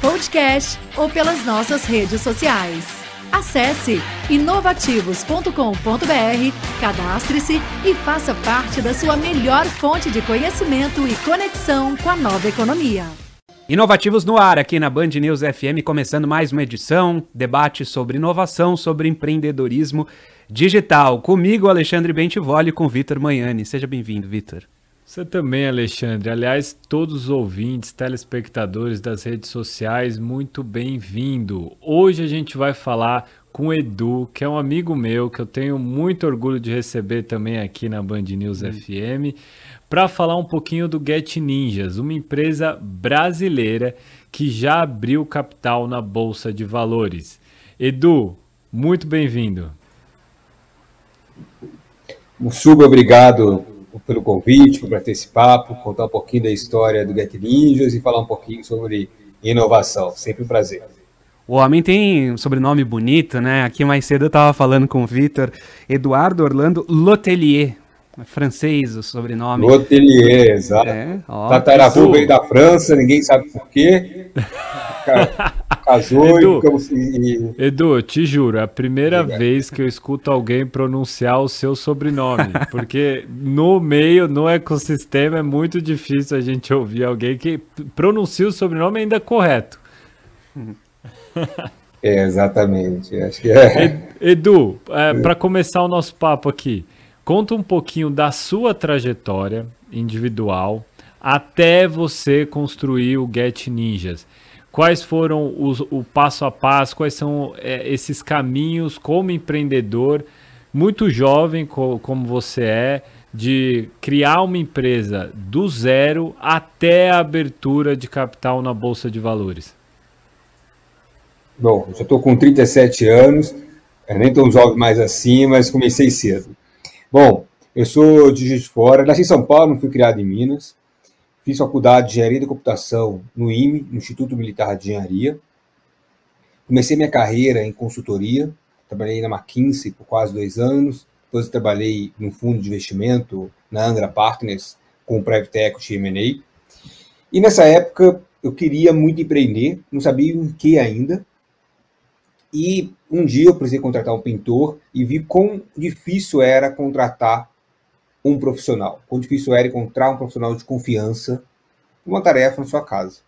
podcast ou pelas nossas redes sociais. Acesse inovativos.com.br, cadastre-se e faça parte da sua melhor fonte de conhecimento e conexão com a nova economia. Inovativos no ar, aqui na Band News FM, começando mais uma edição, debate sobre inovação, sobre empreendedorismo digital. Comigo, Alexandre Bentivoli, com Vitor Manhani. Seja bem-vindo, Vitor. Você também, Alexandre. Aliás, todos os ouvintes, telespectadores das redes sociais, muito bem-vindo. Hoje a gente vai falar com o Edu, que é um amigo meu, que eu tenho muito orgulho de receber também aqui na Band News hum. FM para falar um pouquinho do Get Ninjas, uma empresa brasileira que já abriu capital na Bolsa de Valores. Edu, muito bem-vindo. Super obrigado pelo convite, por ter esse papo, contar um pouquinho da história do Get Ninjas e falar um pouquinho sobre inovação. Sempre um prazer. O homem tem um sobrenome bonito, né? Aqui mais cedo eu estava falando com o Vitor, Eduardo Orlando Lotelier. É francês o sobrenome. Lotelier, exato. É, Tataravô veio da França, ninguém sabe por quê. Casou Edu, e, Edu, te juro, é a primeira Obrigado. vez que eu escuto alguém pronunciar o seu sobrenome. Porque no meio, no ecossistema, é muito difícil a gente ouvir alguém que pronuncia o sobrenome ainda correto. É, exatamente. Acho que é. Edu, é, para começar o nosso papo aqui, Conta um pouquinho da sua trajetória individual até você construir o Get Ninjas. Quais foram os, o passo a passo, quais são é, esses caminhos como empreendedor, muito jovem co, como você é, de criar uma empresa do zero até a abertura de capital na Bolsa de Valores? Bom, já estou com 37 anos, nem tão jovem mais assim, mas comecei cedo. Bom, eu sou de Juiz de Fora, nasci em São Paulo, fui criado em Minas. Fiz faculdade de Engenharia da Computação no IME, no Instituto Militar de Engenharia. Comecei minha carreira em consultoria, trabalhei na McKinsey por quase dois anos, depois trabalhei num fundo de investimento, na Angra Partners, com o Private Equity M&A. E nessa época eu queria muito empreender, não sabia em que ainda, e um dia eu precisei contratar um pintor e vi quão difícil era contratar um profissional, quão difícil era encontrar um profissional de confiança uma tarefa na sua casa.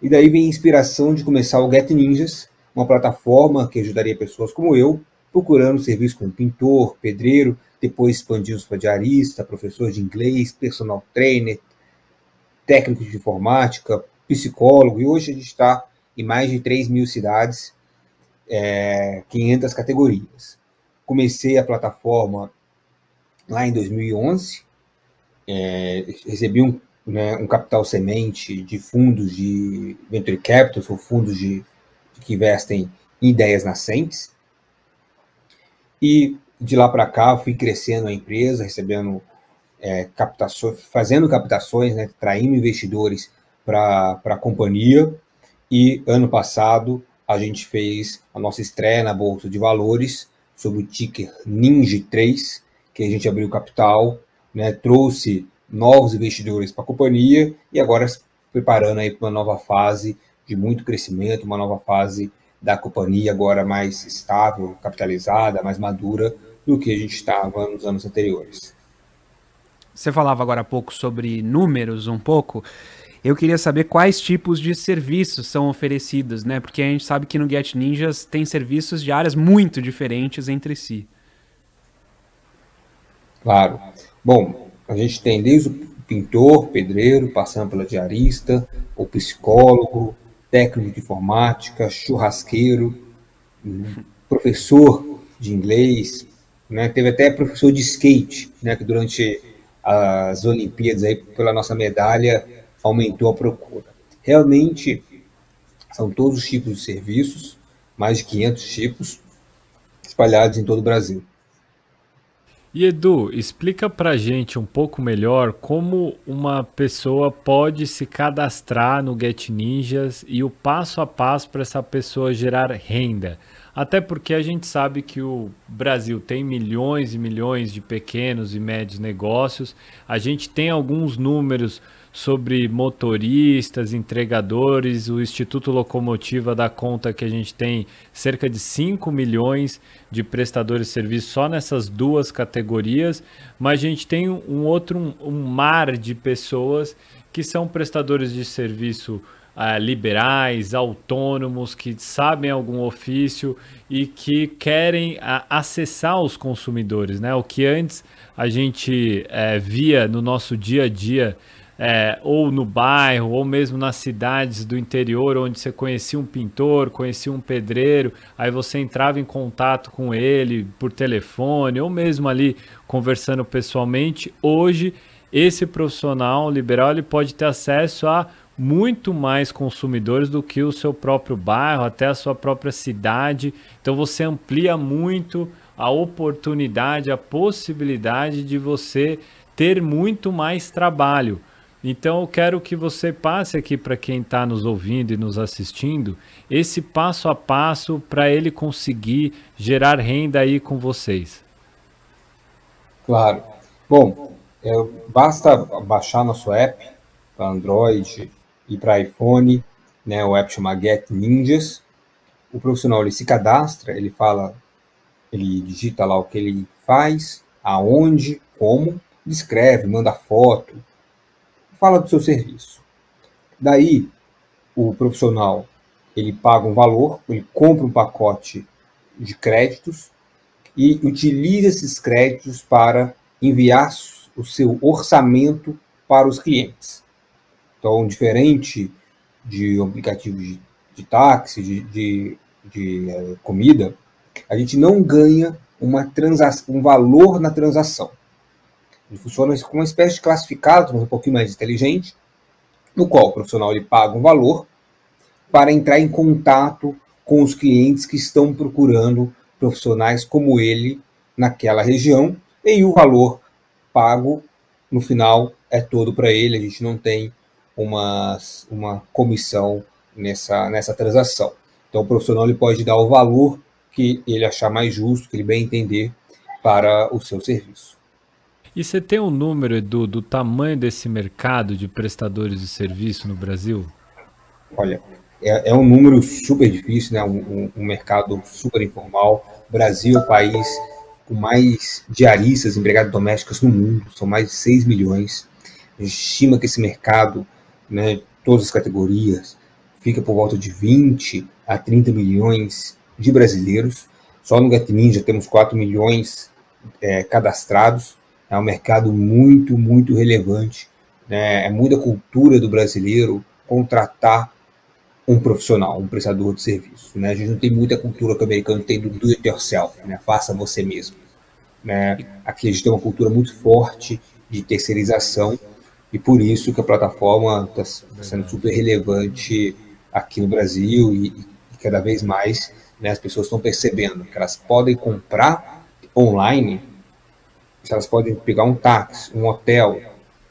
E daí vem a inspiração de começar o Get Ninjas, uma plataforma que ajudaria pessoas como eu, procurando serviço como pintor, pedreiro, depois expandimos para diarista, professor de inglês, personal trainer, técnico de informática, psicólogo, e hoje a gente está em mais de 3 mil cidades é, 500 categorias. Comecei a plataforma lá em 2011, é, recebi um, né, um capital semente de fundos de venture capital, ou fundos de, que investem em ideias nascentes. E de lá para cá fui crescendo a empresa, recebendo é, captações, fazendo captações, né, traindo investidores para a companhia. E ano passado a gente fez a nossa estreia na Bolsa de Valores sob o ticker Ninja 3, que a gente abriu capital, né, trouxe novos investidores para a companhia e agora preparando aí para uma nova fase de muito crescimento, uma nova fase da companhia agora mais estável, capitalizada, mais madura do que a gente estava nos anos anteriores. Você falava agora há pouco sobre números um pouco. Eu queria saber quais tipos de serviços são oferecidos, né? Porque a gente sabe que no Get Ninjas tem serviços de áreas muito diferentes entre si. Claro. Bom, a gente tem desde o pintor, pedreiro, passando pela diarista, o psicólogo, técnico de informática, churrasqueiro, professor de inglês, né? Teve até professor de skate, né? Que durante as Olimpíadas aí pela nossa medalha aumentou a procura. Realmente São todos os tipos de serviços, mais de 500 tipos, espalhados em todo o Brasil. E Edu, explica pra gente um pouco melhor como uma pessoa pode se cadastrar no Get Ninjas e o passo a passo para essa pessoa gerar renda. Até porque a gente sabe que o Brasil tem milhões e milhões de pequenos e médios negócios. A gente tem alguns números sobre motoristas, entregadores. O Instituto Locomotiva dá conta que a gente tem cerca de 5 milhões de prestadores de serviço só nessas duas categorias, mas a gente tem um outro um, um mar de pessoas que são prestadores de serviço uh, liberais, autônomos, que sabem algum ofício e que querem uh, acessar os consumidores, né? O que antes a gente uh, via no nosso dia a dia é, ou no bairro, ou mesmo nas cidades do interior, onde você conhecia um pintor, conhecia um pedreiro, aí você entrava em contato com ele por telefone, ou mesmo ali conversando pessoalmente. Hoje, esse profissional liberal ele pode ter acesso a muito mais consumidores do que o seu próprio bairro, até a sua própria cidade. Então você amplia muito a oportunidade, a possibilidade de você ter muito mais trabalho. Então eu quero que você passe aqui para quem está nos ouvindo e nos assistindo esse passo a passo para ele conseguir gerar renda aí com vocês. Claro. Bom, é, basta baixar nosso app para Android e para iPhone, né? O app chama Get Ninjas. O profissional ele se cadastra, ele fala, ele digita lá o que ele faz, aonde, como, descreve, manda foto, fala do seu serviço. Daí, o profissional ele paga um valor, ele compra um pacote de créditos e utiliza esses créditos para enviar o seu orçamento para os clientes. Então, diferente de um aplicativo de, de táxi, de, de, de é, comida, a gente não ganha uma transação, um valor na transação. Ele funciona como uma espécie de classificado, mas um pouquinho mais inteligente, no qual o profissional ele paga um valor para entrar em contato com os clientes que estão procurando profissionais como ele naquela região, e o valor pago no final é todo para ele, a gente não tem uma, uma comissão nessa, nessa transação. Então o profissional ele pode dar o valor que ele achar mais justo, que ele bem entender para o seu serviço. E você tem um número, Edu, do tamanho desse mercado de prestadores de serviço no Brasil? Olha, é, é um número super difícil, né? Um, um, mercado super informal. O Brasil é o país com mais diaristas empregadas domésticas no mundo, são mais de 6 milhões. A gente estima que esse mercado, né, todas as categorias, fica por volta de 20 a 30 milhões de brasileiros. Só no Get Ninja temos 4 milhões é, cadastrados é um mercado muito, muito relevante. Né? É muita cultura do brasileiro contratar um profissional, um prestador de serviço. Né? A gente não tem muita cultura que o americano tem do do it yourself, né? faça você mesmo. Né? Aqui a gente tem uma cultura muito forte de terceirização e por isso que a plataforma está tá sendo super relevante aqui no Brasil e, e cada vez mais né, as pessoas estão percebendo que elas podem comprar online elas podem pegar um táxi, um hotel,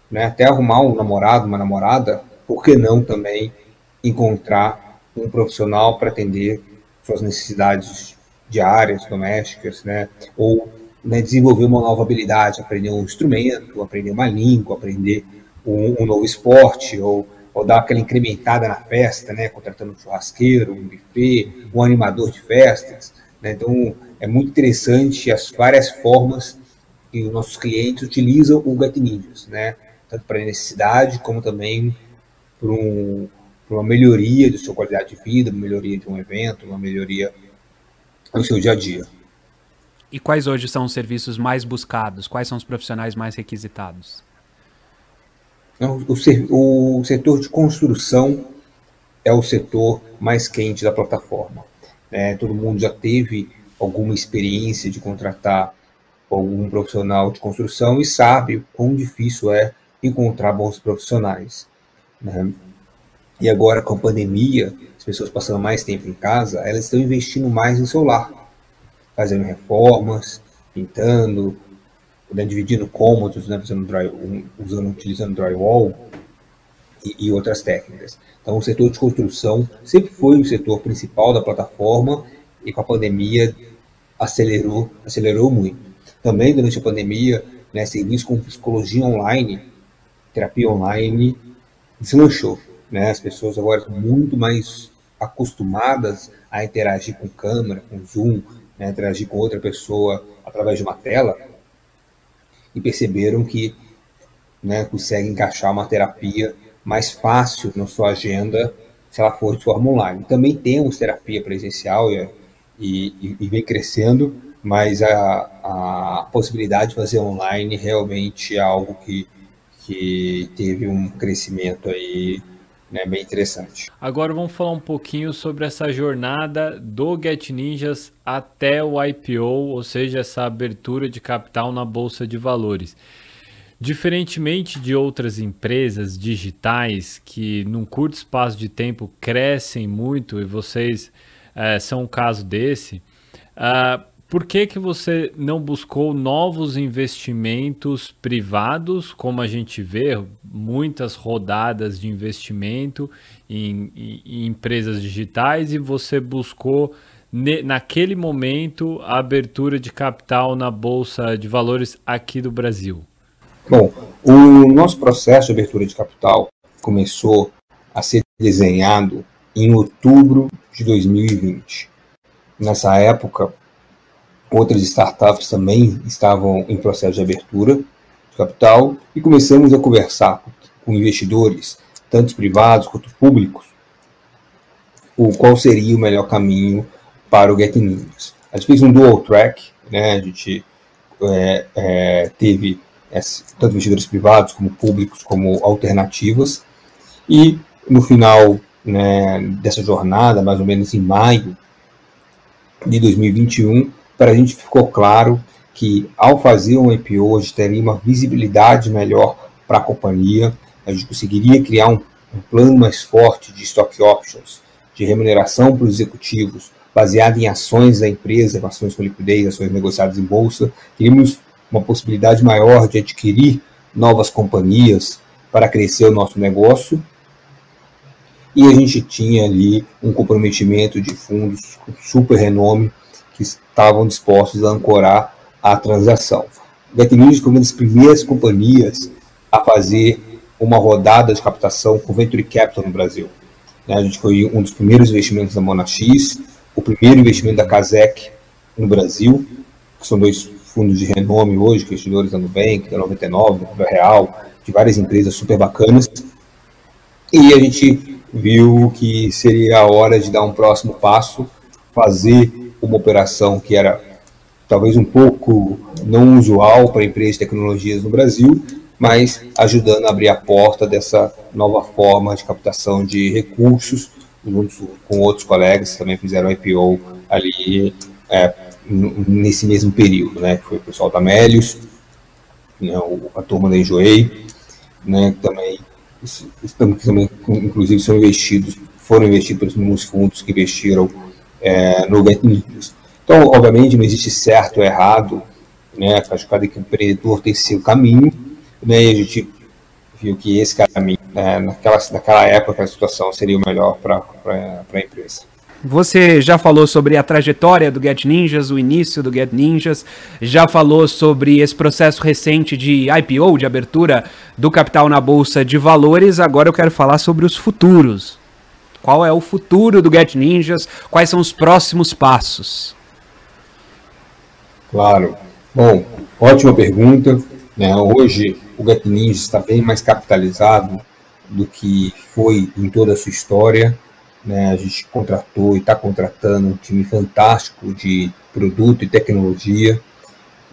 né, até arrumar um namorado, uma namorada, por que não também encontrar um profissional para atender suas necessidades diárias, domésticas, né, ou né, desenvolver uma nova habilidade, aprender um instrumento, aprender uma língua, aprender um, um novo esporte, ou, ou dar aquela incrementada na festa, né, contratando um churrasqueiro, um buffet, um animador de festas. Né, então, é muito interessante as várias formas que os nossos clientes utilizam o Get Ninjas, né? Tanto para necessidade como também para um, uma melhoria de sua qualidade de vida, uma melhoria de um evento, uma melhoria no seu dia a dia. E quais hoje são os serviços mais buscados? Quais são os profissionais mais requisitados? O, o setor de construção é o setor mais quente da plataforma. É, todo mundo já teve alguma experiência de contratar algum profissional de construção e sabe o quão difícil é encontrar bons profissionais. Né? E agora, com a pandemia, as pessoas passando mais tempo em casa, elas estão investindo mais em celular, fazendo reformas, pintando, né, dividindo cômodos, né, dry, usando, utilizando drywall e, e, outras técnicas. Então, o setor de construção sempre foi o setor principal da plataforma e com a pandemia acelerou, acelerou muito. Também durante a pandemia, né, serviços com psicologia online, terapia online, deslanchou. Né? As pessoas agora estão muito mais acostumadas a interagir com câmera, com zoom, né? interagir com outra pessoa através de uma tela e perceberam que né, conseguem encaixar uma terapia mais fácil na sua agenda se ela for de forma online. Também temos terapia presencial e, e, e vem crescendo, mas a, a possibilidade de fazer online realmente é algo que, que teve um crescimento aí né, bem interessante. Agora vamos falar um pouquinho sobre essa jornada do Get Ninjas até o IPO, ou seja, essa abertura de capital na bolsa de valores. Diferentemente de outras empresas digitais que num curto espaço de tempo crescem muito e vocês é, são um caso desse, uh, por que, que você não buscou novos investimentos privados, como a gente vê, muitas rodadas de investimento em, em, em empresas digitais, e você buscou, naquele momento, a abertura de capital na Bolsa de Valores aqui do Brasil? Bom, o nosso processo de abertura de capital começou a ser desenhado em outubro de 2020. Nessa época, outras startups também estavam em processo de abertura de capital e começamos a conversar com investidores, tanto privados quanto públicos, o qual seria o melhor caminho para o Get News. A gente fez um dual track, né? a gente é, é, teve tanto investidores privados como públicos como alternativas e no final né, dessa jornada, mais ou menos em maio de 2021, para a gente ficou claro que ao fazer um IPO a gente teria uma visibilidade melhor para a companhia, a gente conseguiria criar um, um, plano mais forte de stock options, de remuneração para os executivos, baseado em ações da empresa, ações com liquidez, ações negociadas em bolsa, teríamos uma possibilidade maior de adquirir novas companhias para crescer o nosso negócio. E a gente tinha ali um comprometimento de fundos com super renome que estavam dispostos a ancorar a transação. Getnews foi uma das primeiras companhias a fazer uma rodada de captação com Venture Capital no Brasil. A gente foi um dos primeiros investimentos da Monax, o primeiro investimento da Casec no Brasil, que são dois fundos de renome hoje, investidores da Nubank, da 99, da Real, de várias empresas super bacanas. E a gente viu que seria a hora de dar um próximo passo, fazer uma operação que era talvez um pouco não usual para empresas de tecnologias no Brasil, mas ajudando a abrir a porta dessa nova forma de captação de recursos, junto com outros colegas que também fizeram IPO ali é, nesse mesmo período, né, foi o pessoal da Melius, né, a turma da Enjoei, né, também, também, inclusive, são investidos, foram investidos pelos mesmos fundos que investiram é, no Get News. Então, obviamente, não existe certo ou errado, né? Acho que cada empreendedor tem seu caminho, né? E a gente viu que esse caminho, né, naquela, naquela época, aquela situação seria o melhor para a empresa. Você já falou sobre a trajetória do Get Ninjas, o início do Get Ninjas, já falou sobre esse processo recente de IPO, de abertura do capital na bolsa de valores. Agora eu quero falar sobre os futuros. Qual é o futuro do Get Ninjas? Quais são os próximos passos? Claro. Bom, ótima pergunta. Né? Hoje o Get Ninjas está bem mais capitalizado do que foi em toda a sua história. Né? A gente contratou e está contratando um time fantástico de produto e tecnologia.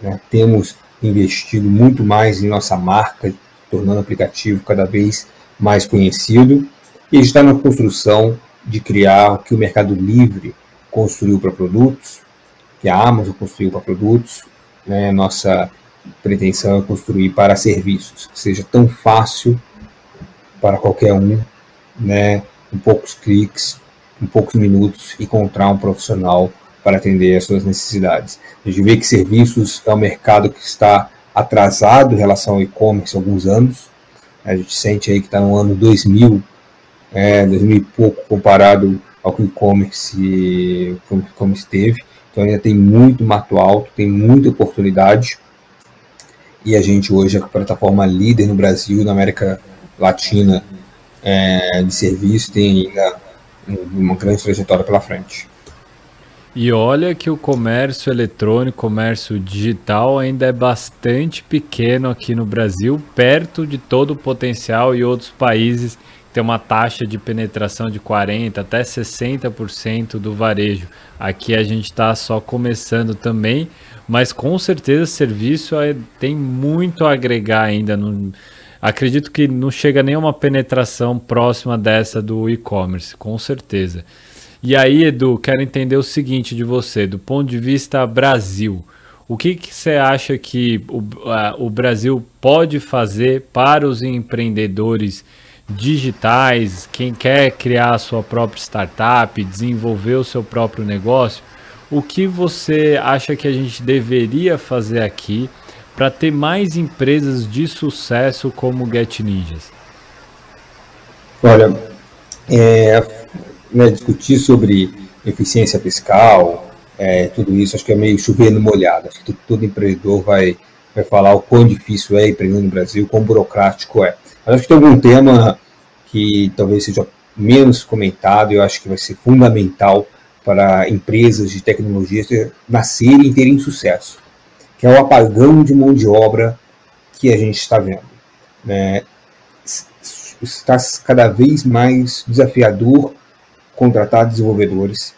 Né? Temos investido muito mais em nossa marca, tornando o aplicativo cada vez mais conhecido e está na construção de criar o que o Mercado Livre construiu para produtos, que a Amazon construiu para produtos. Né? Nossa pretensão é construir para serviços, que seja tão fácil para qualquer um né, com poucos cliques, em poucos minutos, encontrar um profissional para atender as suas necessidades. A gente vê que serviços é um mercado que está atrasado em relação ao e-commerce há alguns anos. A gente sente aí que está no ano 2000, é, 2000 e pouco comparado ao que o e-commerce como esteve. Então ainda tem muito mato alto, tem muita oportunidade. E a gente hoje é a plataforma líder no Brasil na América Latina é, de serviço, tem ainda uma grande trajetória pela frente. E olha que o comércio eletrônico, comércio digital ainda é bastante pequeno aqui no Brasil, perto de todo o potencial e outros países tem uma taxa de penetração de 40 até 60% do varejo. Aqui a gente está só começando também, mas com certeza serviço é, tem muito a agregar ainda. No, acredito que não chega nem a uma penetração próxima dessa do e-commerce, com certeza. E aí, Edu, quero entender o seguinte de você, do ponto de vista Brasil. O que, que você acha que o, a, o Brasil pode fazer para os empreendedores digitais, quem quer criar a sua própria startup, desenvolver o seu próprio negócio, o que você acha que a gente deveria fazer aqui para ter mais empresas de sucesso como Get Ninjas? Olha, é, né, discutir sobre eficiência fiscal, é, tudo isso, acho que é meio chover no molhado. Acho que todo empreendedor vai, vai falar o quão difícil é empreender no Brasil, quão burocrático é. Mas acho que tem algum tema que talvez seja menos comentado, eu acho que vai ser fundamental para empresas de tecnologia nascerem e terem sucesso, que é o apagão de mão de obra que a gente está vendo. Né? Está cada vez mais desafiador contratar desenvolvedores,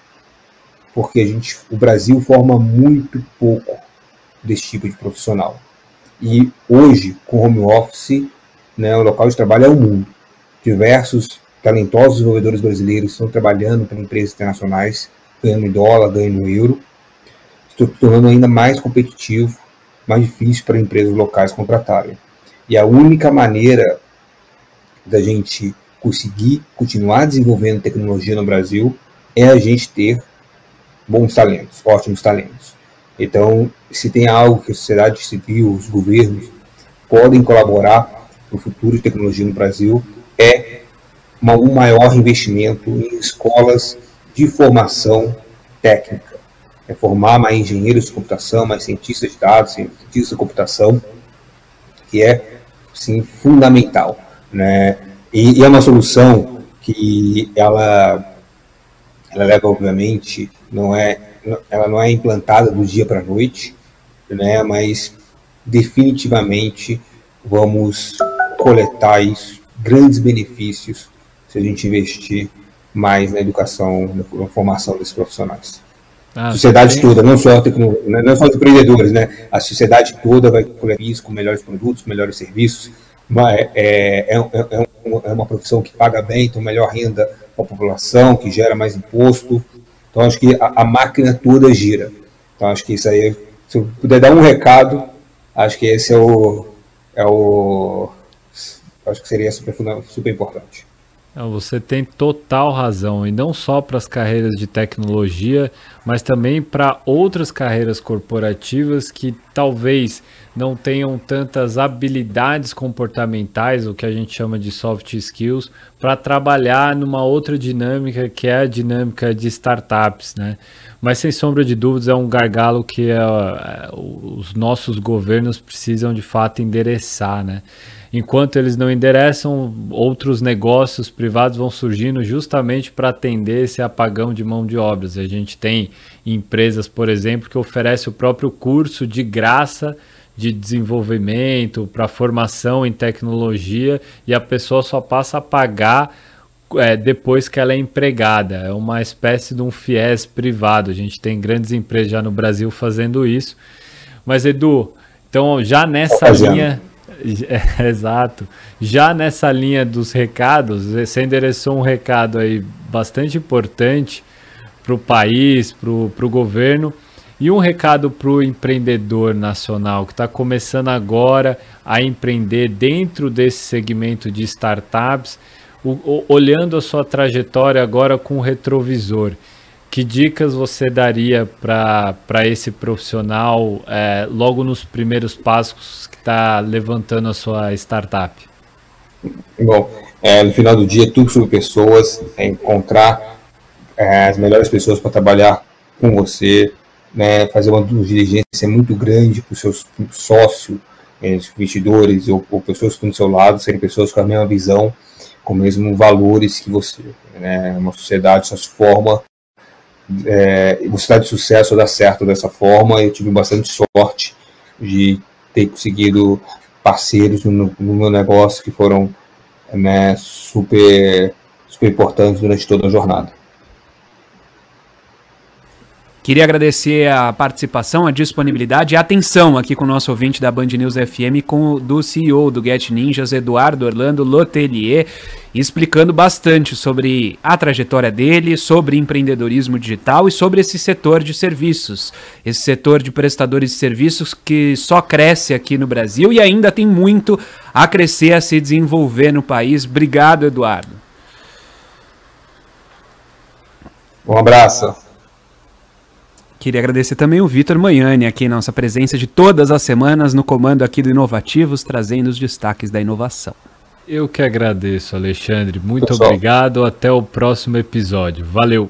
porque a gente, o Brasil forma muito pouco desse tipo de profissional. E hoje, com home office, né, o local de trabalho é o mundo. Diversos talentosos desenvolvedores brasileiros estão trabalhando para empresas internacionais, ganhando em dólar, ganhando em euro, se tornando ainda mais competitivo, mais difícil para empresas locais contratarem. E a única maneira da gente conseguir continuar desenvolvendo tecnologia no Brasil é a gente ter bons talentos, ótimos talentos. Então, se tem algo que a sociedade civil, os governos podem colaborar para o futuro de tecnologia no Brasil é uma, um maior investimento em escolas de formação técnica. É formar mais engenheiros de computação, mais cientistas de dados, cientistas de computação, que é sim, fundamental. Né? E, e é uma solução que ela, ela leva, obviamente, não é, ela não é implantada do dia para a noite, né? mas definitivamente vamos coletar isso, grandes benefícios se a gente investir mais na educação, na formação desses profissionais. Ah, sociedade toda, não só, né, não só os empreendedores, né? A sociedade toda vai colher isso com melhores produtos, melhores serviços. Mas é, é, é, é, é uma profissão que paga bem, tem melhor renda para a população, que gera mais imposto. Então, acho que a, a, máquina toda gira. Então, acho que isso aí, se eu puder dar um recado, acho que esse é o, é o, acho que seria super, super importante. Você tem total razão, e não só para as carreiras de tecnologia, mas também para outras carreiras corporativas que talvez não tenham tantas habilidades comportamentais, o que a gente chama de soft skills, para trabalhar numa outra dinâmica que é a dinâmica de startups, né? Mas sem sombra de dúvidas é um gargalo que é os nossos governos precisam de fato endereçar, né? Enquanto eles não endereçam, outros negócios privados vão surgindo justamente para atender esse apagão de mão de obras. A gente tem empresas, por exemplo, que oferecem o próprio curso de graça de desenvolvimento, para formação em tecnologia, e a pessoa só passa a pagar é, depois que ela é empregada. É uma espécie de um FIES privado. A gente tem grandes empresas já no Brasil fazendo isso. Mas, Edu, então já nessa linha. É, exato. Já nessa linha dos recados, você endereçou um recado aí bastante importante para o país, para o governo, e um recado para o empreendedor nacional que está começando agora a empreender dentro desse segmento de startups. o, o, olhando a sua trajetória agora com o retrovisor, que dicas você daria para esse profissional é, logo nos primeiros passos que está levantando a sua startup? Bom, é, no final do dia, tudo sobre pessoas, é encontrar é, as melhores pessoas para trabalhar com você, né, fazer uma diligência muito grande para o seu sócio, é, investidores ou, ou, pessoas que estão do seu lado, serem pessoas com a mesma visão, com os mesmos valores que você. Né? Uma sociedade só se forma é, você de sucesso ou dá certo dessa forma. Eu tive bastante sorte de ter conseguido parceiros no, no meu negócio que foram né, super, super importantes durante toda a jornada. Queria agradecer a participação, a disponibilidade e a atenção aqui com o nosso ouvinte da Band News FM, com do CEO do Get Ninjas, Eduardo Orlando Lotelier, explicando bastante sobre a trajetória dele, sobre empreendedorismo digital e sobre esse setor de serviços, esse setor de prestadores de serviços que só cresce aqui no Brasil e ainda tem muito a crescer, a se desenvolver no país. Obrigado, Eduardo. Um abraço. Queria agradecer também o Vitor Manhani, aqui nossa presença de todas as semanas no comando aqui do Inovativos, trazendo os destaques da inovação. Eu que agradeço, Alexandre. Muito Pessoal. obrigado. Até o próximo episódio. Valeu!